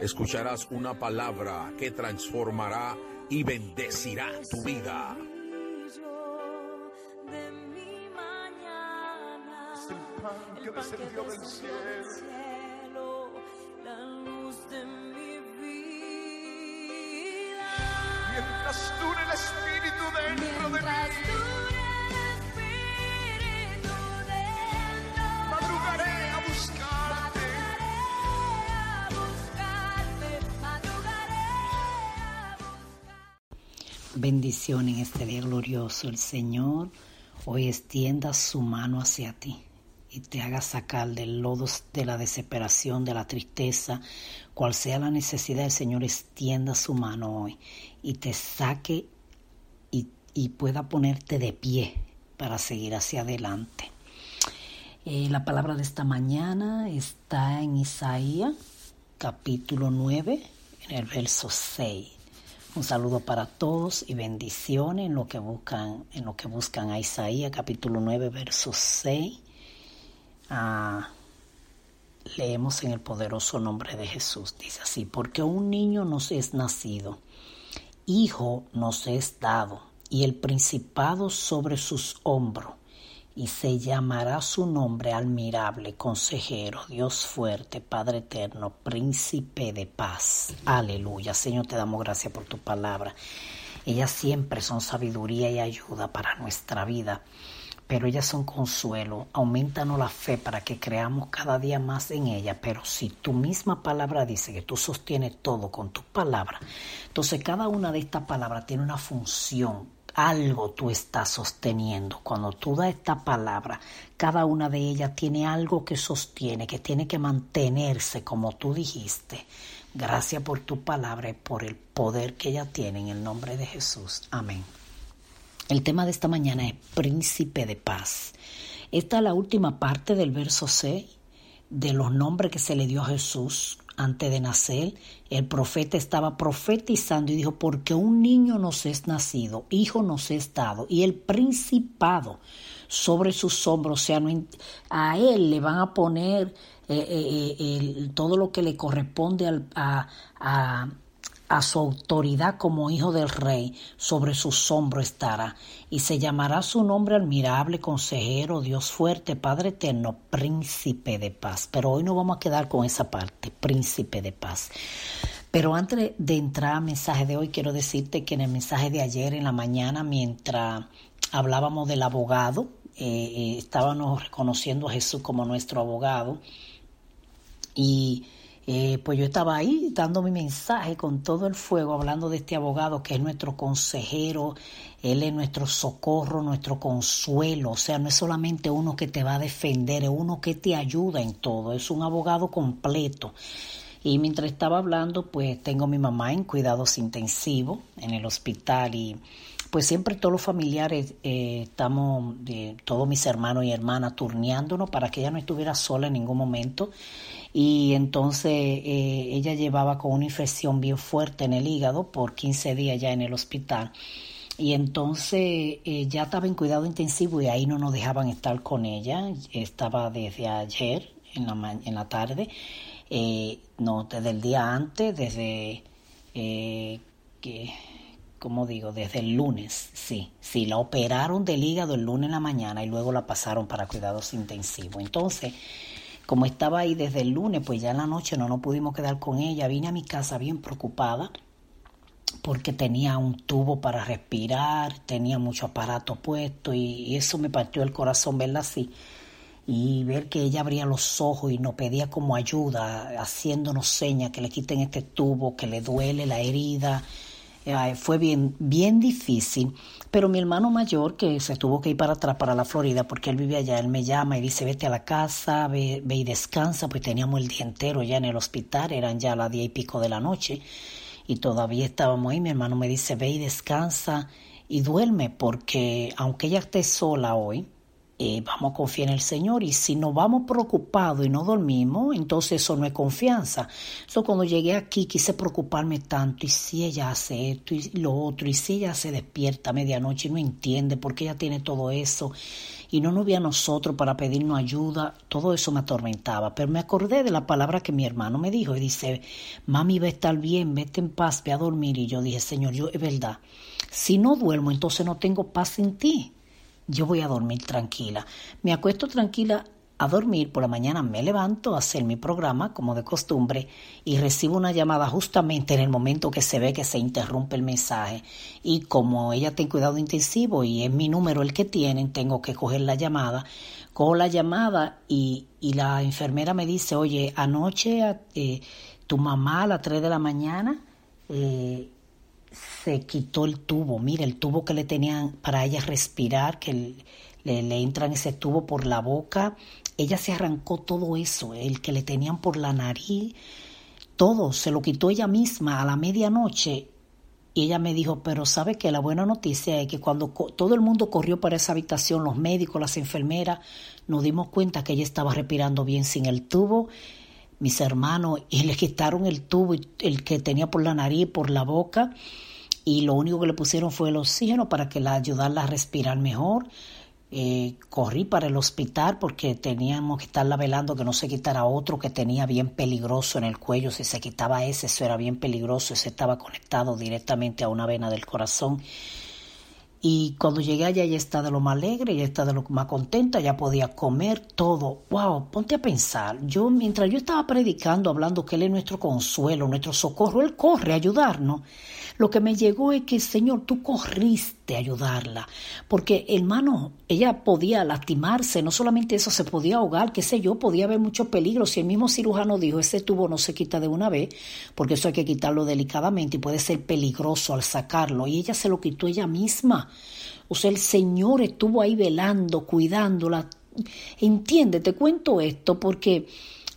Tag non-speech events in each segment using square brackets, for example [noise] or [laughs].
Escucharás una palabra que transformará y bendecirá tu vida. Es el pan que descendió del cielo. Mientras dure el Espíritu dentro de mí. Bendición en este día glorioso. El Señor hoy extienda su mano hacia ti y te haga sacar del lodo de la desesperación, de la tristeza, cual sea la necesidad, el Señor extienda su mano hoy y te saque y, pueda ponerte de pie para seguir hacia adelante. Eh, la palabra de esta mañana está en Isaías capítulo 9, en el verso 6. Un saludo para todos y bendiciones en lo que buscan, en lo que buscan a Isaías capítulo 9, verso 6. Ah, leemos en el poderoso nombre de Jesús. Dice así, porque un niño nos es nacido, hijo nos es dado, y el principado sobre sus hombros, y se llamará su nombre admirable, consejero, Dios fuerte, Padre eterno, príncipe de paz. Aleluya. Señor, te damos gracias por tu palabra. Ellas siempre son sabiduría y ayuda para nuestra vida pero ellas son consuelo. Aumentanos la fe para que creamos cada día más en ella. Pero si tu misma palabra dice que tú sostienes todo con tu palabra, entonces cada una de estas palabras tiene una función. Algo tú estás sosteniendo. Cuando tú das esta palabra, cada una de ellas tiene algo que sostiene, que tiene que mantenerse como tú dijiste. Gracias por tu palabra y por el poder que ella tiene en el nombre de Jesús. Amén. El tema de esta mañana es príncipe de paz. Esta es la última parte del verso 6 de los nombres que se le dio a Jesús antes de nacer. El profeta estaba profetizando y dijo, porque un niño nos es nacido, hijo nos es dado, y el principado sobre sus hombros, o sea, a él le van a poner eh, eh, eh, todo lo que le corresponde al, a, a a su autoridad como hijo del rey, sobre sus hombros estará, y se llamará su nombre admirable, consejero, Dios fuerte, Padre eterno, príncipe de paz. Pero hoy no vamos a quedar con esa parte, príncipe de paz. Pero antes de entrar al mensaje de hoy, quiero decirte que en el mensaje de ayer en la mañana, mientras hablábamos del abogado, eh, estábamos reconociendo a Jesús como nuestro abogado, y eh, pues yo estaba ahí dando mi mensaje con todo el fuego, hablando de este abogado que es nuestro consejero, él es nuestro socorro, nuestro consuelo, o sea, no es solamente uno que te va a defender, es uno que te ayuda en todo, es un abogado completo. Y mientras estaba hablando, pues tengo a mi mamá en cuidados intensivos en el hospital y pues siempre todos los familiares eh, estamos, eh, todos mis hermanos y hermanas, turneándonos para que ella no estuviera sola en ningún momento y entonces eh, ella llevaba con una infección bien fuerte en el hígado por 15 días ya en el hospital. Y entonces eh, ya estaba en cuidado intensivo y ahí no nos dejaban estar con ella. Estaba desde ayer en la, en la tarde, eh, no, desde el día antes, desde que, como digo, desde el lunes, sí, sí, la operaron del hígado el lunes en la mañana y luego la pasaron para cuidados intensivos. Entonces, como estaba ahí desde el lunes, pues ya en la noche no nos pudimos quedar con ella. Vine a mi casa bien preocupada porque tenía un tubo para respirar, tenía mucho aparato puesto y, eso me partió el corazón verla así y ver que ella abría los ojos y nos pedía como ayuda, haciéndonos señas que le quiten este tubo, que le duele la herida. Fue bien, bien difícil. Pero mi hermano mayor, que se tuvo que ir para atrás, para la Florida, porque él vive allá, él me llama y dice, vete a la casa, ve, ve y descansa, pues teníamos el día entero ya en el hospital, eran ya las diez y pico de la noche, y todavía estábamos ahí, mi hermano me dice, ve y descansa y duerme, porque aunque ella esté sola hoy, eh, vamos a confiar en el Señor y si nos vamos preocupados y no dormimos, entonces eso no es confianza. Eso cuando llegué aquí quise preocuparme tanto y si ella hace esto y lo otro y si ella se despierta a medianoche y no entiende por qué ella tiene todo eso y no nos ve a nosotros para pedirnos ayuda, todo eso me atormentaba. Pero me acordé de la palabra que mi hermano me dijo y dice, mami va a estar bien, vete en paz, ve a dormir. Y yo dije, Señor, yo es verdad, si no duermo entonces no tengo paz en ti yo voy a dormir tranquila. Me acuesto tranquila a dormir, por la mañana me levanto a hacer mi programa como de costumbre y recibo una llamada justamente en el momento que se ve que se interrumpe el mensaje y como ella tiene cuidado intensivo y es mi número el que tienen, tengo que coger la llamada. Cojo la llamada y, y la enfermera me dice, oye, anoche eh, tu mamá a las 3 de la mañana eh, se quitó el tubo, mira, el tubo que le tenían para ella respirar, que le, le entran ese tubo por la boca, ella se arrancó todo eso, el que le tenían por la nariz, todo, se lo quitó ella misma a la medianoche. Y ella me dijo, pero sabe que la buena noticia es que cuando todo el mundo corrió para esa habitación, los médicos, las enfermeras, nos dimos cuenta que ella estaba respirando bien sin el tubo mis hermanos y le quitaron el tubo, el que tenía por la nariz, por la boca, y lo único que le pusieron fue el oxígeno para que la ayudarla a respirar mejor. Eh, corrí para el hospital porque teníamos que estarla velando que no se quitara otro que tenía bien peligroso en el cuello. Si se quitaba ese, eso era bien peligroso. Ese estaba conectado directamente a una vena del corazón. Y cuando llegué allá ella está de lo más alegre, ella está de lo más contenta, ya podía comer todo. Wow, ponte a pensar. Yo, mientras yo estaba predicando, hablando que Él es nuestro consuelo, nuestro socorro, Él corre a ayudarnos. Lo que me llegó es que, Señor, tú corriste a ayudarla. Porque, hermano, ella podía lastimarse, no solamente eso, se podía ahogar, qué sé yo, podía haber mucho peligro. Si el mismo cirujano dijo, ese tubo no se quita de una vez, porque eso hay que quitarlo delicadamente y puede ser peligroso al sacarlo. Y ella se lo quitó ella misma. O sea, el Señor estuvo ahí velando, cuidándola. Entiende, te cuento esto porque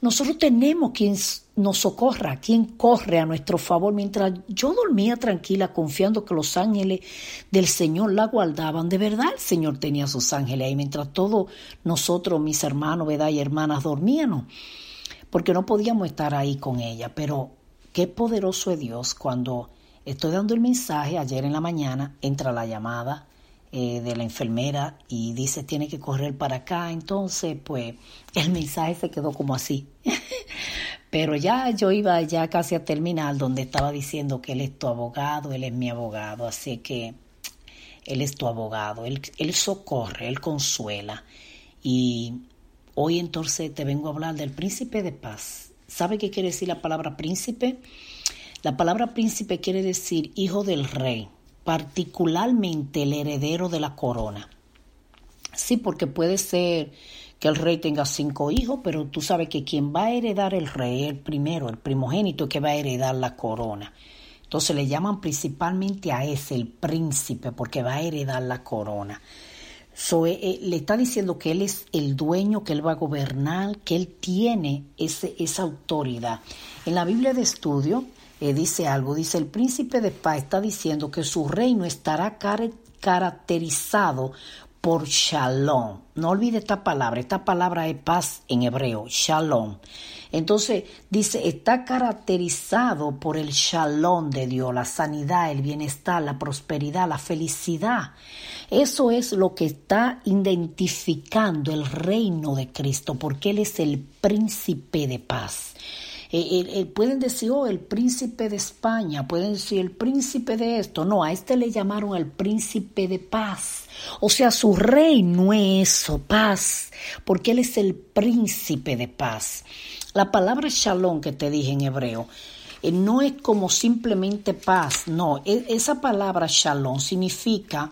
nosotros tenemos quien nos socorra, quien corre a nuestro favor. Mientras yo dormía tranquila, confiando que los ángeles del Señor la guardaban, de verdad el Señor tenía sus ángeles ahí, mientras todos nosotros, mis hermanos, ¿verdad? y hermanas, dormíamos, porque no podíamos estar ahí con ella. Pero qué poderoso es Dios cuando estoy dando el mensaje, ayer en la mañana entra la llamada eh, de la enfermera y dice tiene que correr para acá. Entonces, pues el mensaje se quedó como así. [laughs] Pero ya yo iba ya casi a terminar donde estaba diciendo que él es tu abogado, él es mi abogado, así que él es tu abogado, él, él socorre, él consuela. Y hoy entonces te vengo a hablar del príncipe de paz. ¿Sabe qué quiere decir la palabra príncipe? La palabra príncipe quiere decir hijo del rey particularmente el heredero de la corona. Sí, porque puede ser que el rey tenga cinco hijos, pero tú sabes que quien va a heredar el rey el primero, el primogénito que va a heredar la corona. Entonces le llaman principalmente a ese el príncipe porque va a heredar la corona. Eh, eh, le está diciendo que él es el dueño, que él va a gobernar, que él tiene ese, esa autoridad. En la Biblia de estudio eh, dice algo, dice el príncipe de paz está diciendo que su reino estará caracterizado por shalom. No olvide esta palabra, esta palabra es paz en hebreo, shalom. Entonces dice, está caracterizado por el shalom de Dios, la sanidad, el bienestar, la prosperidad, la felicidad. Eso es lo que está identificando el reino de Cristo, porque Él es el príncipe de paz. Eh, pueden decir, oh, el príncipe de España, pueden decir el príncipe de esto. No, a este le llamaron el príncipe de paz. O sea, su rey no es eso, paz, porque él es el príncipe de paz. La palabra shalom que te dije en hebreo eh, no es como simplemente paz, no, e, esa palabra shalom significa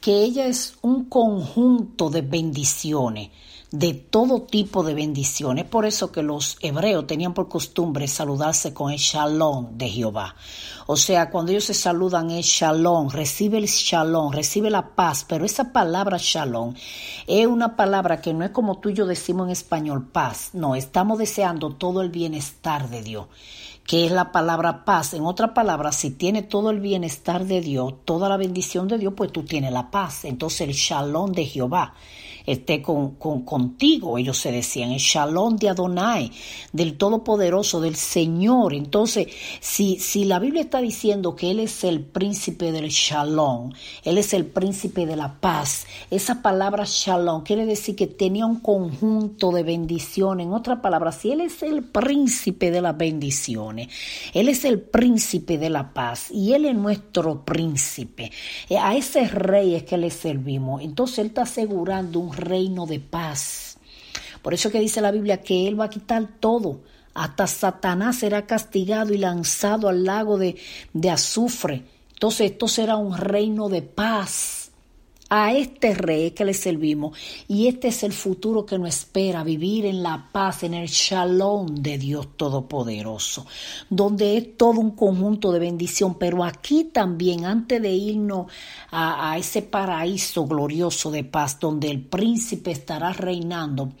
que ella es un conjunto de bendiciones de todo tipo de bendiciones. Por eso que los hebreos tenían por costumbre saludarse con el shalom de Jehová. O sea, cuando ellos se saludan es shalom, recibe el shalom, recibe la paz, pero esa palabra shalom es una palabra que no es como tú y yo decimos en español paz, no, estamos deseando todo el bienestar de Dios que es la palabra paz. En otra palabra, si tiene todo el bienestar de Dios, toda la bendición de Dios, pues tú tienes la paz. Entonces el shalom de Jehová esté con, contigo. Ellos se decían, el shalom de Adonai, del Todopoderoso, del Señor. Entonces, si, si la Biblia está diciendo que Él es el príncipe del shalom, Él es el príncipe de la paz, esa palabra shalom quiere decir que tenía un conjunto de bendiciones. En otra palabra, si Él es el príncipe de las bendiciones, Él es el príncipe de la paz y Él es nuestro príncipe. Eh, a ese rey es que le servimos. Entonces Él está asegurando un reino de paz. Por eso que dice la Biblia que Él va a quitar todo. Hasta Satanás será castigado y lanzado al lago de, de azufre. Entonces esto será un reino de paz. A este rey que le servimos. Y este es el futuro que nos espera, vivir en la paz, en el shalom de Dios Todopoderoso, donde es todo un conjunto de bendición, pero aquí también, antes de irnos a, a ese paraíso glorioso de paz, donde el príncipe estará reinando,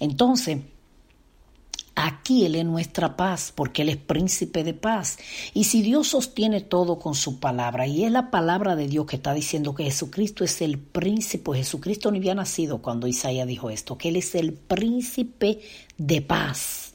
entonces Aquí Él es nuestra paz, porque Él es príncipe de paz. Y si Dios sostiene todo con su palabra, y es la palabra de Dios que está diciendo que Jesucristo es el príncipe, Jesucristo ni había nacido cuando Isaías dijo esto, que Él es el príncipe de paz.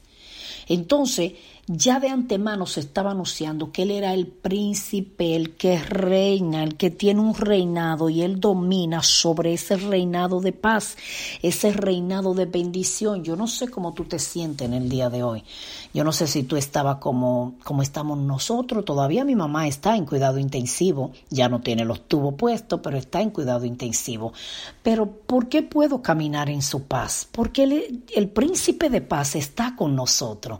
Entonces, ya de antemano se estaba anunciando que él era el príncipe, el que reina, el que tiene un reinado y él domina sobre ese reinado de paz, ese reinado de bendición. Yo no sé cómo tú te sientes en el día de hoy. Yo no sé si tú estabas como, como estamos nosotros. Todavía mi mamá está en cuidado intensivo. Ya no tiene los tubos puestos, pero está en cuidado intensivo. Pero ¿por qué puedo caminar en su paz? Porque el, el príncipe de paz está con nosotros.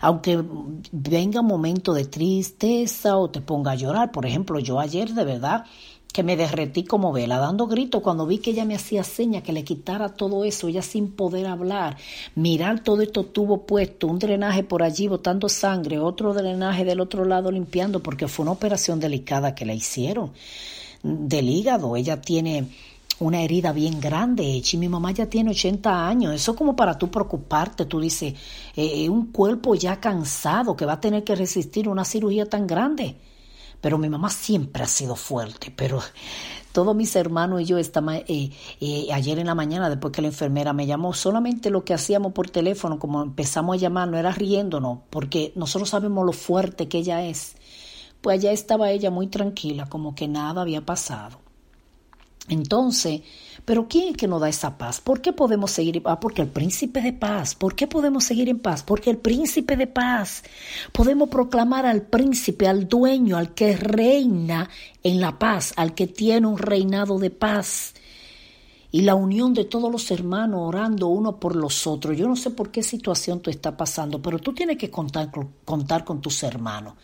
Aunque venga un momento de tristeza o te ponga a llorar. Por ejemplo, yo ayer de verdad que me derretí como vela, dando grito cuando vi que ella me hacía seña que le quitara todo eso, ella sin poder hablar, mirar todo esto tuvo puesto, un drenaje por allí botando sangre, otro drenaje del otro lado limpiando, porque fue una operación delicada que le hicieron del hígado. Ella tiene una herida bien grande y mi mamá ya tiene 80 años. Eso como para tú preocuparte, tú dices, eh, un cuerpo ya cansado que va a tener que resistir una cirugía tan grande. Pero mi mamá siempre ha sido fuerte, pero todos mis hermanos y yo esta, eh, eh, ayer en la mañana, después que la enfermera me llamó, solamente lo que hacíamos por teléfono, como empezamos a llamar, no era riéndonos, porque nosotros sabemos lo fuerte que ella es. Pues allá estaba ella muy tranquila, como que nada había pasado. Entonces, pero ¿quién es que nos da esa paz? ¿Por qué podemos seguir? Ah, porque el príncipe de paz. ¿Por qué podemos seguir en paz? Porque el príncipe de paz. Podemos proclamar al príncipe, al dueño, al que reina en la paz, al que tiene un reinado de paz. Y la unión de todos los hermanos orando uno por los otros. Yo no sé por qué situación tú estás pasando, pero tú tienes que contar, contar con tus hermanos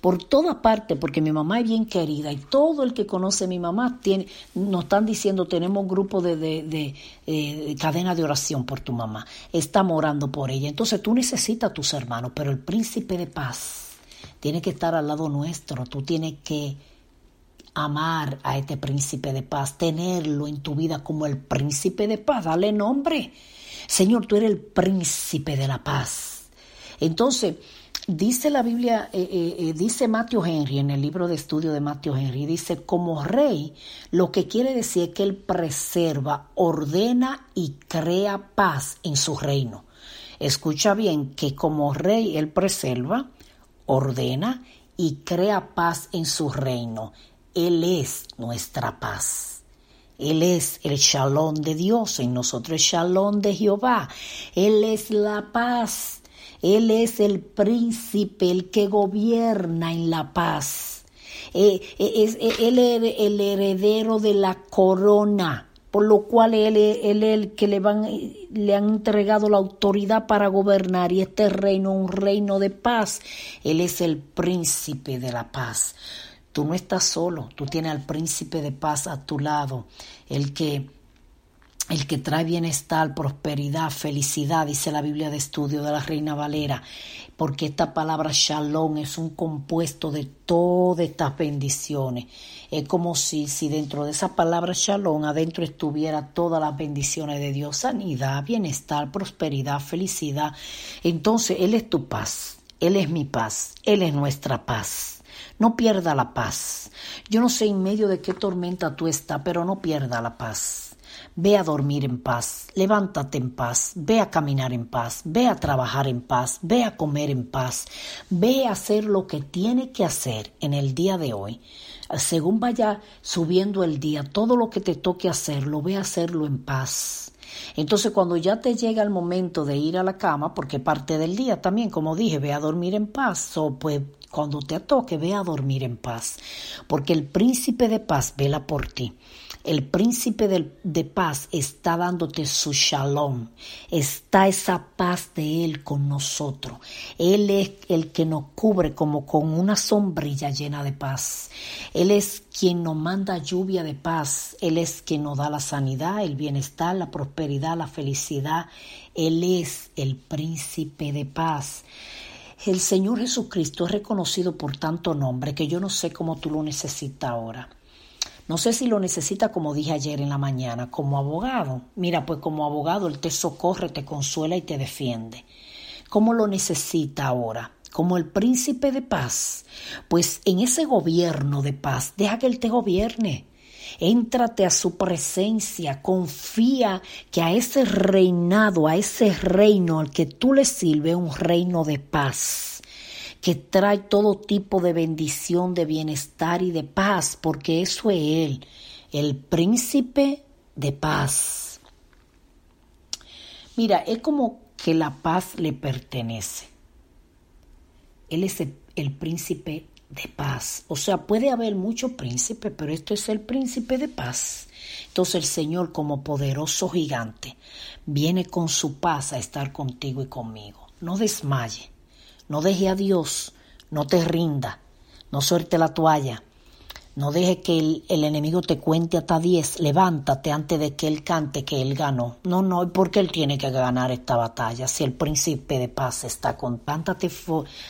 por toda parte, porque mi mamá es bien querida y todo el que conoce a mi mamá tiene, nos están diciendo tenemos un grupo de, de, eh, cadena de oración por tu mamá, estamos orando por ella. Entonces tú necesitas a tus hermanos, pero el príncipe de paz tiene que estar al lado nuestro, tú tienes que amar a este príncipe de paz, tenerlo en tu vida como el príncipe de paz, dale nombre. Señor, tú eres el príncipe de la paz. Entonces, Dice la Biblia, eh, eh, eh, dice Matthew Henry en el libro de estudio de Matthew Henry, dice, como rey, lo que quiere decir es que él preserva, ordena y crea paz en su reino. Escucha bien que como rey él preserva, ordena y crea paz en su reino. Él es nuestra paz. Él es el shalom de Dios, en nosotros el shalom de Jehová. Él es la paz Él es el príncipe, el que gobierna en la paz. Eh, eh, es, eh, él es el heredero de la corona por lo cual él, es el que le, le han entregado la autoridad para gobernar y este reino, un reino de paz. Él es el príncipe de la paz. Tú no estás solo, tú tienes al príncipe de paz a tu lado, el que el que trae bienestar, prosperidad, felicidad, dice la Biblia de estudio de la Reina Valera, porque esta palabra shalom es un compuesto de todas estas bendiciones. Es como si, si dentro de esa palabra shalom adentro estuviera todas las bendiciones de Dios, sanidad, bienestar, prosperidad, felicidad. Entonces Él es tu paz, Él es mi paz, Él es nuestra paz. No pierda la paz. Yo no sé en medio de qué tormenta tú estás, pero no pierda la paz. Ve a dormir en paz, levántate en paz, ve a caminar en paz, ve a trabajar en paz, ve a comer en paz, ve a hacer lo que tiene que hacer en el día de hoy. Según vaya subiendo el día, todo lo que te toque hacerlo, ve a hacerlo en paz. Entonces cuando ya te llega el momento de ir a la cama, porque parte del día también, como dije, ve a dormir en paz, o pues cuando te toque, ve a dormir en paz, porque el príncipe de paz vela por ti. El príncipe de, paz está dándote su shalom. Está esa paz de Él con nosotros. Él es el que nos cubre como con una sombrilla llena de paz. Él es quien nos manda lluvia de paz. Él es quien nos da la sanidad, el bienestar, la prosperidad, la felicidad. Él es el príncipe de paz. El Señor Jesucristo es reconocido por tanto nombre que yo no sé cómo tú lo necesitas ahora. No sé si lo necesita, como dije ayer en la mañana, como abogado. Mira, pues como abogado Él te socorre, te consuela y te defiende. ¿Cómo lo necesita ahora? Como el príncipe de paz. Pues en ese gobierno de paz, deja que Él te gobierne. Éntrate a su presencia, confía que a ese reinado, a ese reino al que tú le sirves, un reino de paz que trae todo tipo de bendición, de bienestar y de paz, porque eso es Él, el príncipe de paz. Mira, es como que la paz le pertenece. Él es el, príncipe de paz. O sea, puede haber muchos príncipes, pero esto es el príncipe de paz. Entonces el Señor como poderoso gigante viene con su paz a estar contigo y conmigo. No desmaye. No deje a Dios, no te rinda, no suelte la toalla, no deje que el, enemigo te cuente hasta diez. Levántate antes de que él cante que él ganó. No, no, porque él tiene que ganar esta batalla. Si el príncipe de paz está con. Levántate,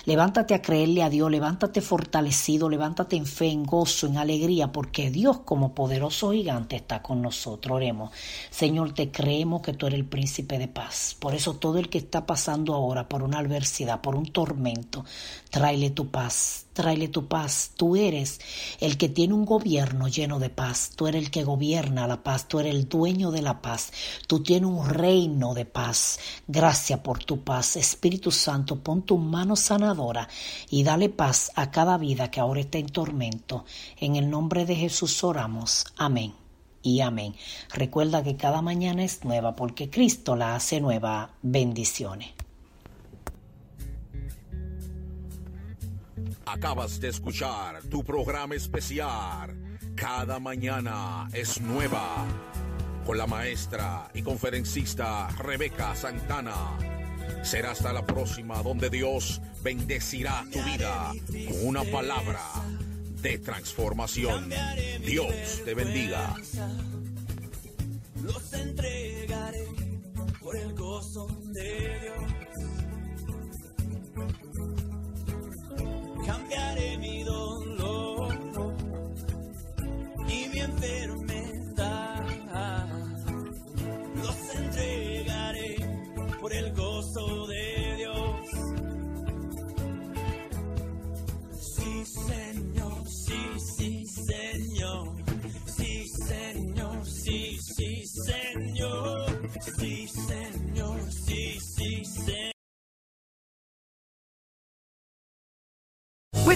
levántate a creerle a Dios. Levántate fortalecido. Levántate en fe, en gozo, en alegría. Porque Dios, como poderoso gigante, está con nosotros. Oremos. Señor, te creemos que tú eres el príncipe de paz. Por eso, todo el que está pasando ahora por una adversidad, por un tormento, tráele tu paz tráele tu paz. Tú eres el que tiene un gobierno lleno de paz. Tú eres el que gobierna la paz. Tú eres el dueño de la paz. Tú tienes un reino de paz. Gracias por tu paz. Espíritu Santo, pon tu mano sanadora y dale paz a cada vida que ahora está en tormento. En el nombre de Jesús oramos. Amén y amén. Recuerda que cada mañana es nueva porque Cristo la hace nueva. Bendiciones. Acabas de escuchar tu programa especial. Cada mañana es nueva. Con la maestra y conferencista Rebeca Santana. Será hasta la próxima donde Dios bendecirá tu vida con una palabra de transformación. Dios te bendiga. Los entregaré por el gozo de Dios. Mi dolor y mi enfermedad. Los entregaré por el gozo de Dios. Sí, Señor, sí, sí, Señor. Sí, Señor, sí, sí, Señor. Sí, Señor,